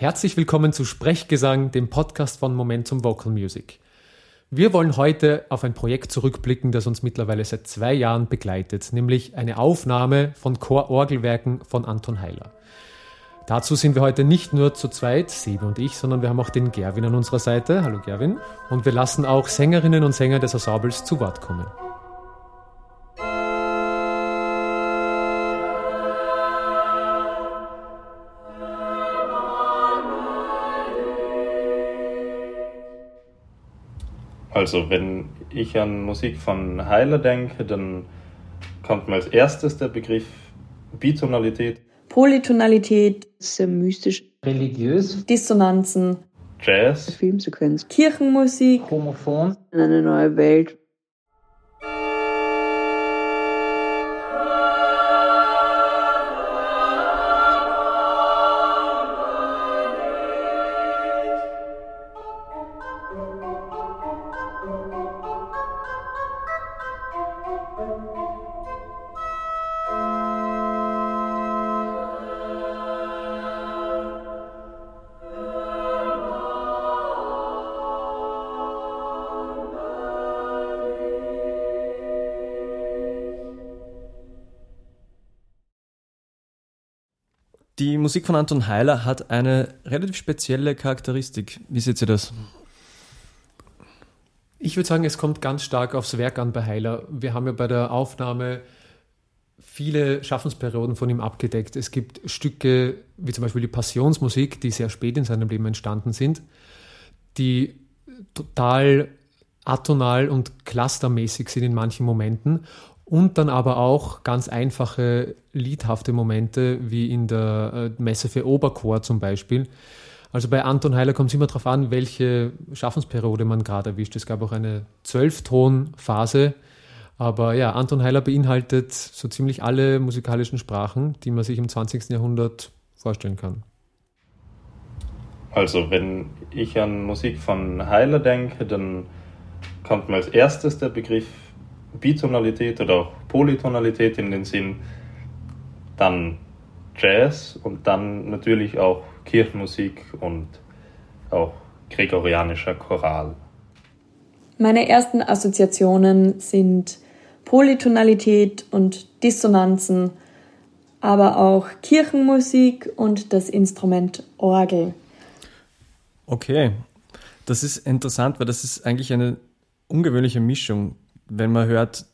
Herzlich willkommen zu Sprechgesang, dem Podcast von Momentum Vocal Music. Wir wollen heute auf ein Projekt zurückblicken, das uns mittlerweile seit zwei Jahren begleitet, nämlich eine Aufnahme von Chororgelwerken von Anton Heiler. Dazu sind wir heute nicht nur zu zweit, Sebe und ich, sondern wir haben auch den Gerwin an unserer Seite. Hallo Gerwin. Und wir lassen auch Sängerinnen und Sänger des Ensembles zu Wort kommen. Also wenn ich an Musik von Heiler denke, dann kommt mir als erstes der Begriff Bitonalität. Polytonalität, sehr mystisch, religiös, Dissonanzen, Jazz, Filmsequenz, Kirchenmusik, homophon, eine neue Welt, Die Musik von Anton Heiler hat eine relativ spezielle Charakteristik. Wie seht ihr das? Ich würde sagen, es kommt ganz stark aufs Werk an bei Heiler. Wir haben ja bei der Aufnahme viele Schaffensperioden von ihm abgedeckt. Es gibt Stücke wie zum Beispiel die Passionsmusik, die sehr spät in seinem Leben entstanden sind, die total atonal und clustermäßig sind in manchen Momenten und dann aber auch ganz einfache liedhafte Momente, wie in der äh, Messe für Oberchor zum Beispiel. Also bei Anton Heiler kommt es immer darauf an, welche Schaffensperiode man gerade erwischt. Es gab auch eine Zwölftonphase, aber ja, Anton Heiler beinhaltet so ziemlich alle musikalischen Sprachen, die man sich im 20. Jahrhundert vorstellen kann. Also wenn ich an Musik von Heiler denke, dann kommt mir als erstes der Begriff Bitonalität oder auch Polytonalität in den Sinn, dann Jazz und dann natürlich auch Kirchenmusik und auch gregorianischer Choral. Meine ersten Assoziationen sind Polytonalität und Dissonanzen, aber auch Kirchenmusik und das Instrument Orgel. Okay, das ist interessant, weil das ist eigentlich eine ungewöhnliche Mischung wenn man hört,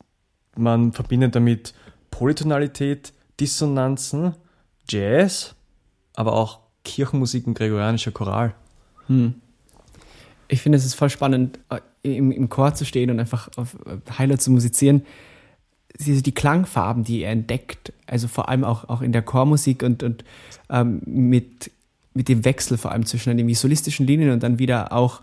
man verbindet damit Polytonalität, Dissonanzen, Jazz, aber auch Kirchenmusik und gregorianischer Choral. Hm. Ich finde, es ist voll spannend, äh, im, im Chor zu stehen und einfach auf Heiler zu musizieren. Die Klangfarben, die er entdeckt, also vor allem auch, auch in der Chormusik und, und ähm, mit, mit dem Wechsel vor allem zwischen den solistischen Linien und dann wieder auch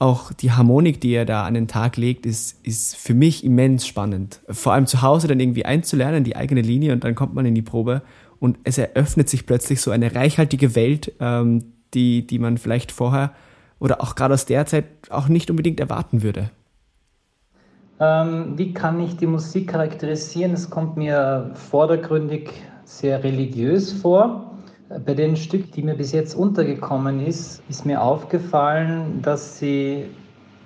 auch die Harmonik, die er da an den Tag legt, ist, ist für mich immens spannend. Vor allem zu Hause dann irgendwie einzulernen, die eigene Linie und dann kommt man in die Probe und es eröffnet sich plötzlich so eine reichhaltige Welt, ähm, die, die man vielleicht vorher oder auch gerade aus der Zeit auch nicht unbedingt erwarten würde. Ähm, wie kann ich die Musik charakterisieren? Es kommt mir vordergründig sehr religiös vor. Bei den Stück, die mir bis jetzt untergekommen ist, ist mir aufgefallen, dass sie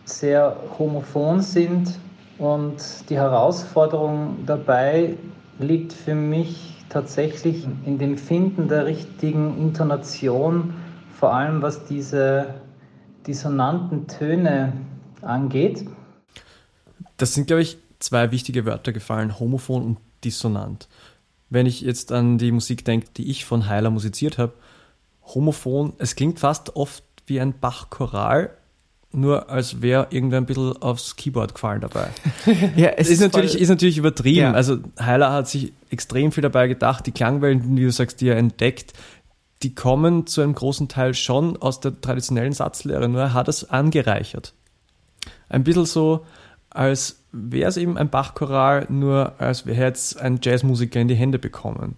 sehr homophon sind und die Herausforderung dabei liegt für mich tatsächlich in dem Finden der richtigen Intonation, vor allem was diese dissonanten Töne angeht. Das sind, glaube ich, zwei wichtige Wörter gefallen, homophon und dissonant wenn ich jetzt an die Musik denke, die ich von Heiler musiziert habe, homophon, es klingt fast oft wie ein Bach-Choral, nur als wäre irgendwer ein bisschen aufs Keyboard gefallen dabei. ja, es ist, ist natürlich, ist natürlich übertrieben. Ja. Also Heiler hat sich extrem viel dabei gedacht. Die Klangwellen, wie du sagst, die er entdeckt, die kommen zu einem großen Teil schon aus der traditionellen Satzlehre, nur er hat es angereichert. Ein bisschen so, als wäre es eben ein Bachchoral, nur als wäre jetzt ein Jazzmusiker in die Hände bekommen.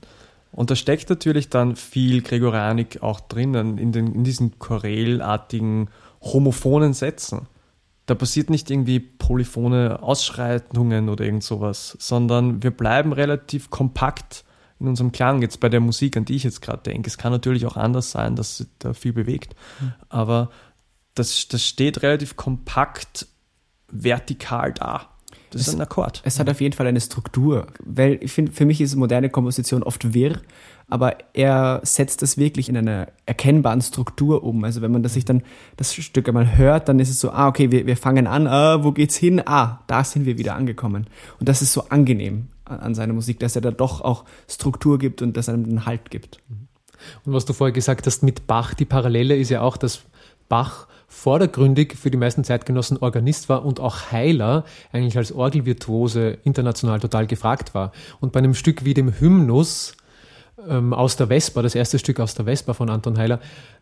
Und da steckt natürlich dann viel Gregorianik auch drinnen, in, den, in diesen chorelartigen, homophonen Sätzen. Da passiert nicht irgendwie polyphone Ausschreitungen oder irgend sowas, sondern wir bleiben relativ kompakt in unserem Klang, jetzt bei der Musik, an die ich jetzt gerade denke. Es kann natürlich auch anders sein, dass da viel bewegt. Mhm. Aber das, das steht relativ kompakt vertikal da. Das es, ist ein Akkord. Es hat auf jeden Fall eine Struktur, weil ich finde, für mich ist moderne Komposition oft wirr, aber er setzt das wirklich in einer erkennbaren Struktur um. Also wenn man das sich dann das Stück einmal hört, dann ist es so, ah, okay, wir, wir fangen an, ah, wo geht's hin? Ah, da sind wir wieder angekommen. Und das ist so angenehm an, an seiner Musik, dass er da doch auch Struktur gibt und dass einem einen Halt gibt. Und was du vorher gesagt hast mit Bach, die Parallele ist ja auch, dass Bach vordergründig für die meisten Zeitgenossen Organist war und auch Heiler eigentlich als Orgelvirtuose international total gefragt war. Und bei einem Stück wie dem Hymnus ähm, aus der Vespa, das erste Stück aus der Vespa von Anton Heiler,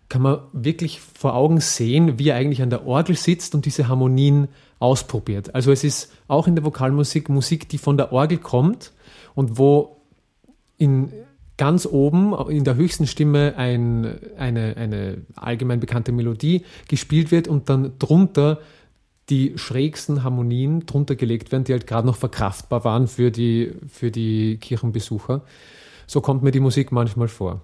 kann man wirklich vor Augen sehen, wie er eigentlich an der Orgel sitzt und diese Harmonien ausprobiert. Also es ist auch in der Vokalmusik Musik, die von der Orgel kommt und wo in ganz oben in der höchsten Stimme ein, eine, eine allgemein bekannte Melodie gespielt wird und dann drunter die schrägsten Harmonien drunter gelegt werden, die halt gerade noch verkraftbar waren für die, für die Kirchenbesucher. So kommt mir die Musik manchmal vor.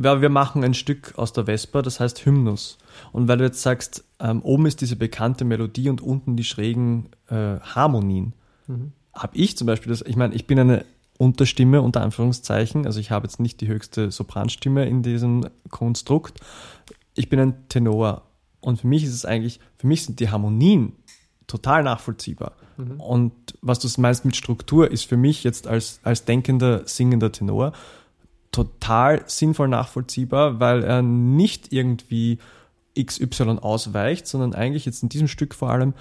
Ja, wir machen ein Stück aus der Vesper, das heißt Hymnus. Und weil du jetzt sagst, ähm, oben ist diese bekannte Melodie und unten die schrägen äh, Harmonien, mhm. habe ich zum Beispiel das, ich meine, ich bin eine Unterstimme unter Anführungszeichen. Also ich habe jetzt nicht die höchste Sopranstimme in diesem Konstrukt. Ich bin ein Tenor und für mich ist es eigentlich, für mich sind die Harmonien total nachvollziehbar. Mhm. Und was du meinst mit Struktur, ist für mich jetzt als, als denkender, singender Tenor total sinnvoll nachvollziehbar, weil er nicht irgendwie XY ausweicht, sondern eigentlich jetzt in diesem Stück vor allem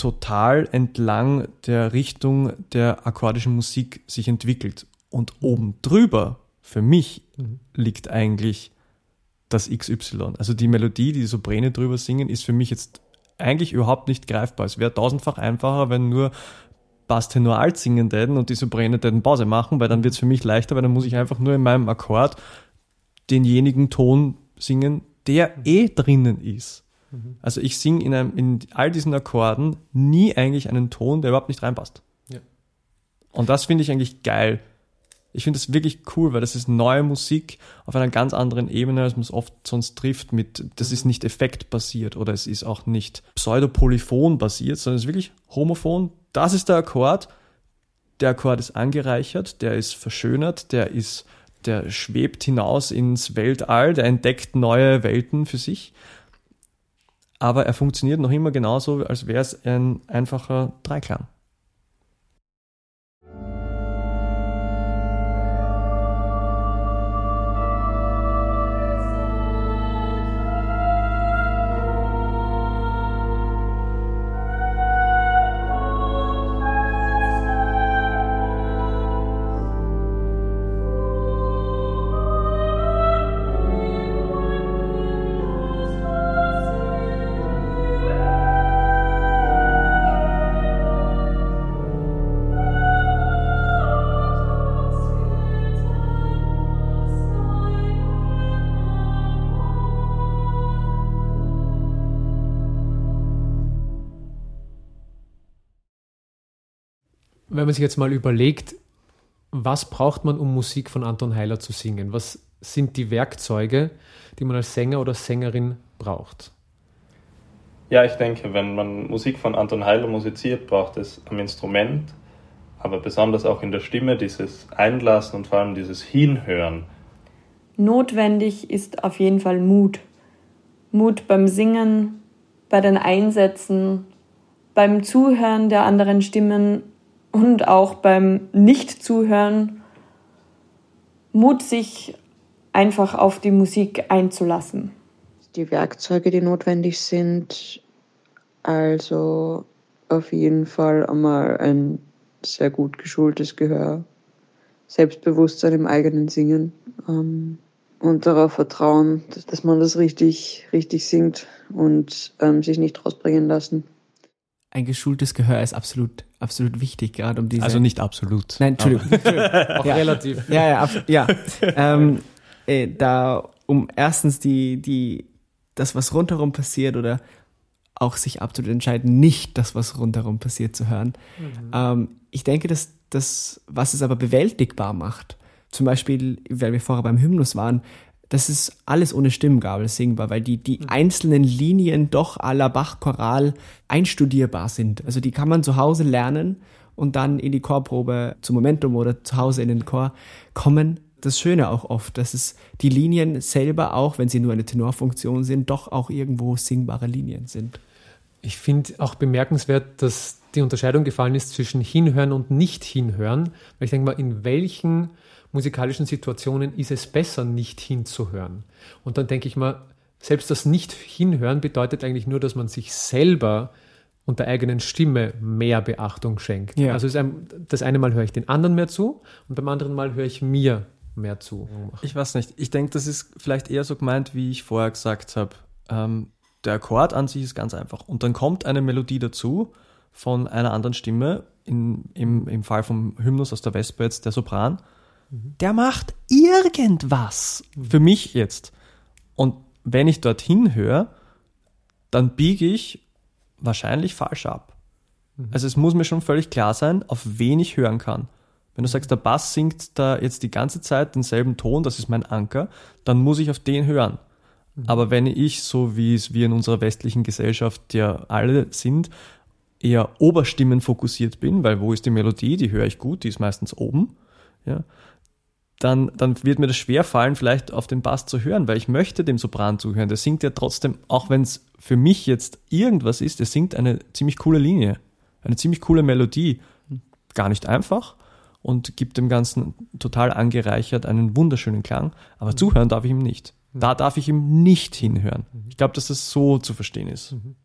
total entlang der Richtung der akkordischen Musik sich entwickelt. Und oben drüber, für mich, mhm. liegt eigentlich das XY. Also die Melodie, die die Soprane drüber singen, ist für mich jetzt eigentlich überhaupt nicht greifbar. Es wäre tausendfach einfacher, wenn nur Bass Tenor alt singen täten und die Soprane täten Pause machen, weil dann wird es für mich leichter, weil dann muss ich einfach nur in meinem Akkord denjenigen Ton singen, der eh drinnen ist. Mhm. Also ich singe in, in all diesen Akkorden nie eigentlich einen Ton, der überhaupt nicht reinpasst. Ja. Und das finde ich eigentlich geil. Ich finde das wirklich cool, weil das ist neue Musik auf einer ganz anderen Ebene, als man es oft sonst trifft mit, das ist nicht effektbasiert oder es ist auch nicht pseudopolyphon basiert, sondern es ist wirklich homophon. Das ist der Akkord. Der Akkord ist angereichert, der ist verschönert, der ist, der schwebt hinaus ins Weltall, der entdeckt neue Welten für sich aber er funktioniert noch immer genauso, als wäre es ein einfacher Dreiklang. Wenn man sich jetzt mal überlegt, was braucht man, um Musik von Anton Heiler zu singen? Was sind die Werkzeuge, die man als Sänger oder Sängerin braucht? Ja, ich denke, wenn man Musik von Anton Heiler musiziert, braucht es am Instrument, aber besonders auch in der Stimme dieses Einlassen und vor allem dieses Hinhören. Notwendig ist auf jeden Fall Mut. Mut beim Singen, bei den Einsätzen, beim Zuhören der anderen Stimmen und auch beim Nicht-Zuhören Mut, sich einfach auf die Musik einzulassen. Die Werkzeuge, die notwendig sind, also auf jeden Fall einmal ein sehr gut geschultes Gehör, Selbstbewusstsein im eigenen Singen ähm, und darauf vertrauen, dass, dass, man das richtig, richtig singt und ähm, sich nicht rausbringen lassen ein geschultes Gehör ist absolut, absolut wichtig, gerade um diese. Also nicht absolut. Nein, Entschuldigung. Auch ja. relativ. Ja, ja, ja. ähm, äh, da, um erstens die, die, das, was rundherum passiert oder auch sich absolut entscheiden, nicht das, was rundherum passiert, zu hören. Mhm. Ähm, ich denke, dass das, was es aber bewältigbar macht, Zum Beispiel, weil wir vorher beim Hymnus waren, das ist alles ohne Stimmgabel singbar, weil die, die mhm. einzelnen Linien doch à la Bach-Choral einstudierbar sind. Also die kann man zu Hause lernen und dann in die Chorprobe zum Momentum oder zu Hause in den Chor kommen. Das Schöne auch oft, dass es die Linien selber auch, wenn sie nur eine Tenorfunktion sind, doch auch irgendwo singbare Linien sind. Ich finde auch bemerkenswert, dass die Unterscheidung gefallen ist zwischen Hinhören und Nicht-Hinhören. Weil ich denke mal, in welchen musikalischen Situationen ist es besser, nicht hinzuhören? Und dann denke ich mal, selbst das Nicht-Hinhören bedeutet eigentlich nur, dass man sich selber und der eigenen Stimme mehr Beachtung schenkt. Ja. Also das eine Mal höre ich den anderen mehr zu und beim anderen Mal höre ich mir mehr zu. Ich weiß nicht. Ich denke, das ist vielleicht eher so gemeint, wie ich vorher gesagt habe. Ähm, der Akkord an sich ist ganz einfach. Und dann kommt eine Melodie dazu von einer anderen Stimme, in, im, im Fall vom Hymnus aus der Vesper jetzt der Sopran. Mhm. Der macht irgendwas für mich jetzt. Und wenn ich dorthin höre, dann biege ich wahrscheinlich falsch ab. Mhm. Also es muss mir schon völlig klar sein, auf wen ich hören kann. Wenn du sagst, der Bass singt da jetzt die ganze Zeit denselben Ton, das ist mein Anker, dann muss ich auf den hören. Mhm. Aber wenn ich, so wie es wir in unserer westlichen Gesellschaft ja alle sind, eher Oberstimmen fokussiert bin, weil wo ist die Melodie, die höre ich gut, die ist meistens oben, ja, dann, dann wird mir das schwer fallen, vielleicht auf den Bass zu hören, weil ich möchte dem Sopran zuhören. Der singt ja trotzdem, auch wenn es für mich jetzt irgendwas ist, der singt eine ziemlich coole Linie, eine ziemlich coole Melodie. Gar nicht einfach und gibt dem Ganzen total angereichert einen wunderschönen Klang, aber mhm. zuhören darf ich ihm nicht. Da darf ich ihm nicht hinhören. Mhm. Ich glaube, dass das so zu verstehen ist. Mhm.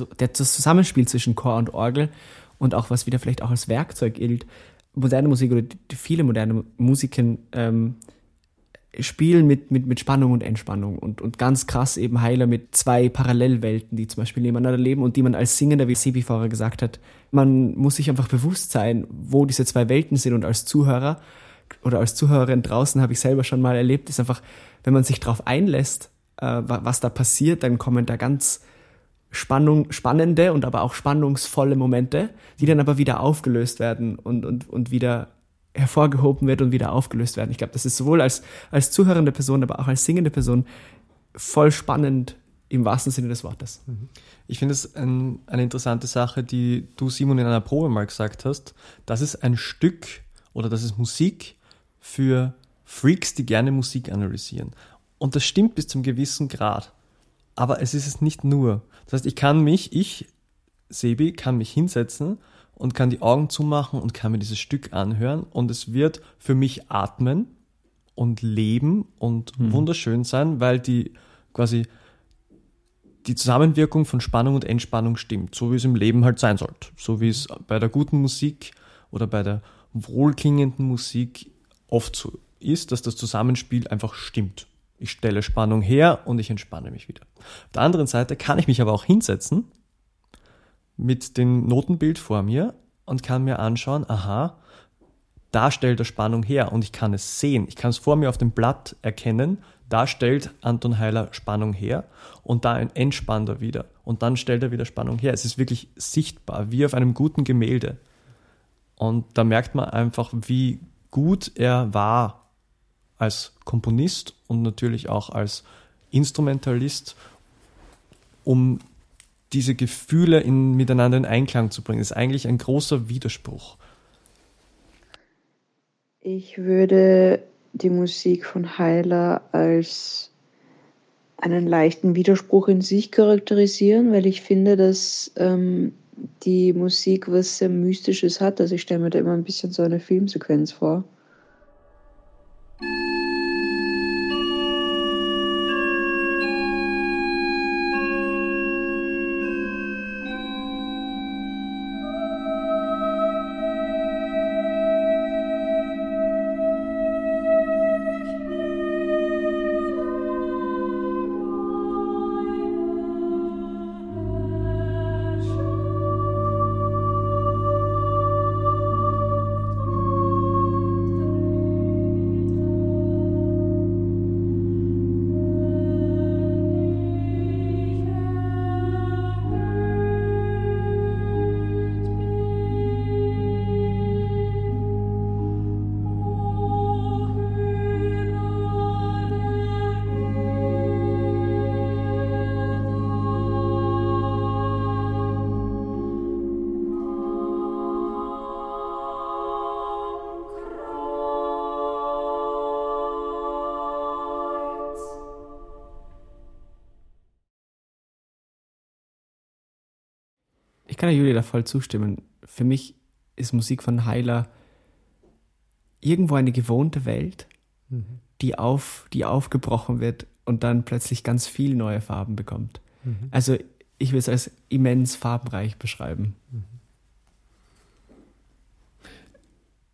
Also das Zusammenspiel zwischen Chor und Orgel und auch was wieder vielleicht auch als Werkzeug gilt. Moderne Musik oder viele moderne Musiken ähm, spielen mit, mit, mit Spannung und Entspannung und, und ganz krass eben Heiler mit zwei Parallelwelten, die zum Beispiel nebeneinander leben und die man als Singender, wie Sebi vorher gesagt hat, man muss sich einfach bewusst sein, wo diese zwei Welten sind und als Zuhörer oder als Zuhörerin draußen habe ich selber schon mal erlebt, ist einfach, wenn man sich darauf einlässt, äh, was da passiert, dann kommen da ganz Spannung, spannende und aber auch spannungsvolle Momente, die dann aber wieder aufgelöst werden und, und, und wieder hervorgehoben wird und wieder aufgelöst werden. Ich glaube, das ist sowohl als, als zuhörende Person, aber auch als singende Person voll spannend im wahrsten Sinne des Wortes. Mhm. Ich finde es ein, eine interessante Sache, die du, Simon, in einer Probe mal gesagt hast. Das ist ein Stück oder das ist Musik für Freaks, die gerne Musik analysieren. Und das stimmt bis zum gewissen Grad. Aber es ist es nicht nur. Das heißt, ich kann mich, ich, Sebi, kann mich hinsetzen und kann die Augen zumachen und kann mir dieses Stück anhören und es wird für mich atmen und leben und mhm. wunderschön sein, weil die quasi die Zusammenwirkung von Spannung und Entspannung stimmt, so wie es im Leben halt sein sollte. So wie es bei der guten Musik oder bei der wohlklingenden Musik oft so ist, dass das Zusammenspiel einfach stimmt. Ich stelle Spannung her und ich entspanne mich wieder. Auf der anderen Seite kann ich mich aber auch hinsetzen mit dem Notenbild vor mir und kann mir anschauen, aha, da stellt er Spannung her und ich kann es sehen. Ich kann es vor mir auf dem Blatt erkennen, da stellt Anton Heiler Spannung her und da entspannt er wieder und dann stellt er wieder Spannung her. Es ist wirklich sichtbar, wie auf einem guten Gemälde. Und da merkt man einfach, wie gut er war als Komponist und natürlich auch als Instrumentalist, um diese Gefühle in, miteinander in Einklang zu bringen. Das ist eigentlich ein großer Widerspruch. Ich würde die Musik von Heiler als einen leichten Widerspruch in sich charakterisieren, weil ich finde, dass ähm, die Musik was sehr Mystisches hat. Also ich stelle mir da immer ein bisschen so eine Filmsequenz vor. Kann der Julia da voll zustimmen. Für mich ist Musik von Heiler irgendwo eine gewohnte Welt, mhm. die, auf, die aufgebrochen wird und dann plötzlich ganz viel neue Farben bekommt. Mhm. Also ich will es als immens farbenreich beschreiben. Mhm.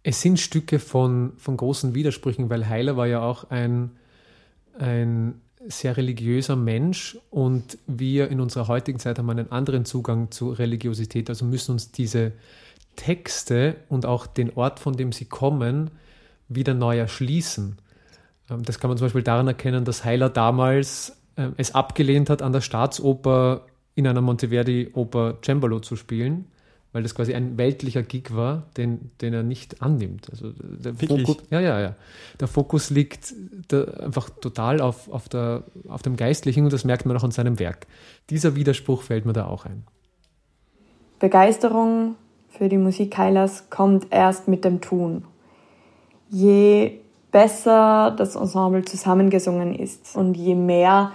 Es sind Stücke von, von großen Widersprüchen, weil Heiler war ja auch ein, ein sehr religiöser Mensch und wir in unserer heutigen Zeit haben einen anderen Zugang zu Religiosität, also müssen uns diese Texte und auch den Ort, von dem sie kommen, wieder neu erschließen. Ähm, das kann man zum Beispiel daran erkennen, dass Heiler damals ähm, es abgelehnt hat, an der Staatsoper in einer Monteverdi-Oper Cembalo zu spielen weil das quasi ein weltlicher Gig war, den, den er nicht annimmt. Also der Fokus, ja, ja, ja. Der Fokus liegt da einfach total auf, auf, der, auf dem Geistlichen und das merkt man auch an seinem Werk. Dieser Widerspruch fällt mir da auch ein. Begeisterung für die Musik Heilers kommt erst mit dem Tun. Je besser das Ensemble zusammengesungen ist und je mehr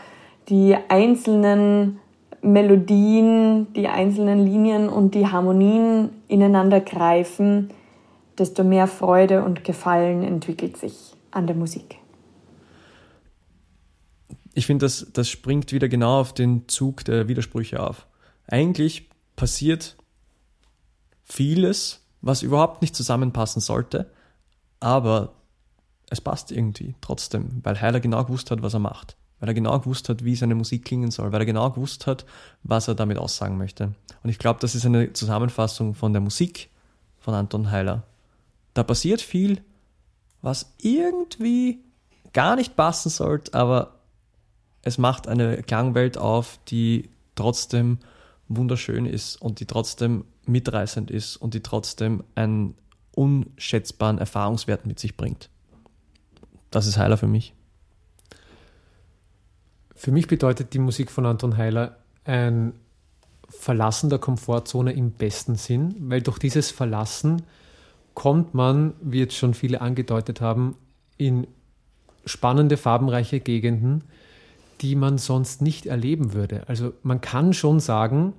die einzelnen Melodien, die einzelnen Linien und die Harmonien ineinander greifen, desto mehr Freude und Gefallen entwickelt sich an der Musik. Ich finde, das, das springt wieder genau auf den Zug der Widersprüche auf. Eigentlich passiert vieles, was überhaupt nicht zusammenpassen sollte, aber es passt irgendwie trotzdem, weil Heiler genau gewusst hat, was er macht weil er genau gewusst hat, wie seine Musik klingen soll, weil er genau gewusst hat, was er damit aussagen möchte. Und ich glaube, das ist eine Zusammenfassung von der Musik von Anton Heiler. Da passiert viel, was irgendwie gar nicht passen sollte, aber es macht eine Klangwelt auf, die trotzdem wunderschön ist und die trotzdem mitreißend ist und die trotzdem einen unschätzbaren Erfahrungswert mit sich bringt. Das ist Heiler für mich. Für mich bedeutet die Musik von Anton Heiler ein Verlassen der Komfortzone im besten Sinn, weil durch dieses Verlassen kommt man, wie jetzt schon viele angedeutet haben, in spannende, farbenreiche Gegenden, die man sonst nicht erleben würde. Also man kann schon sagen,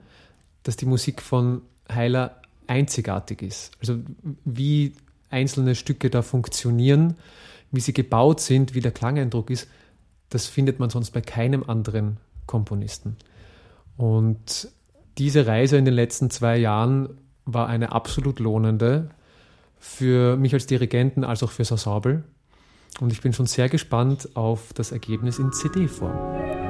dass die Musik von Heiler einzigartig ist. Also wie einzelne Stücke da funktionieren, wie sie gebaut sind, wie der Klangeindruck ist, das findet man sonst bei keinem anderen Komponisten. Und diese Reise in den letzten zwei Jahren war eine absolut lohnende für mich als Dirigenten als auch fürs Ensemble. Und ich bin schon sehr gespannt auf das Ergebnis in CD-Form.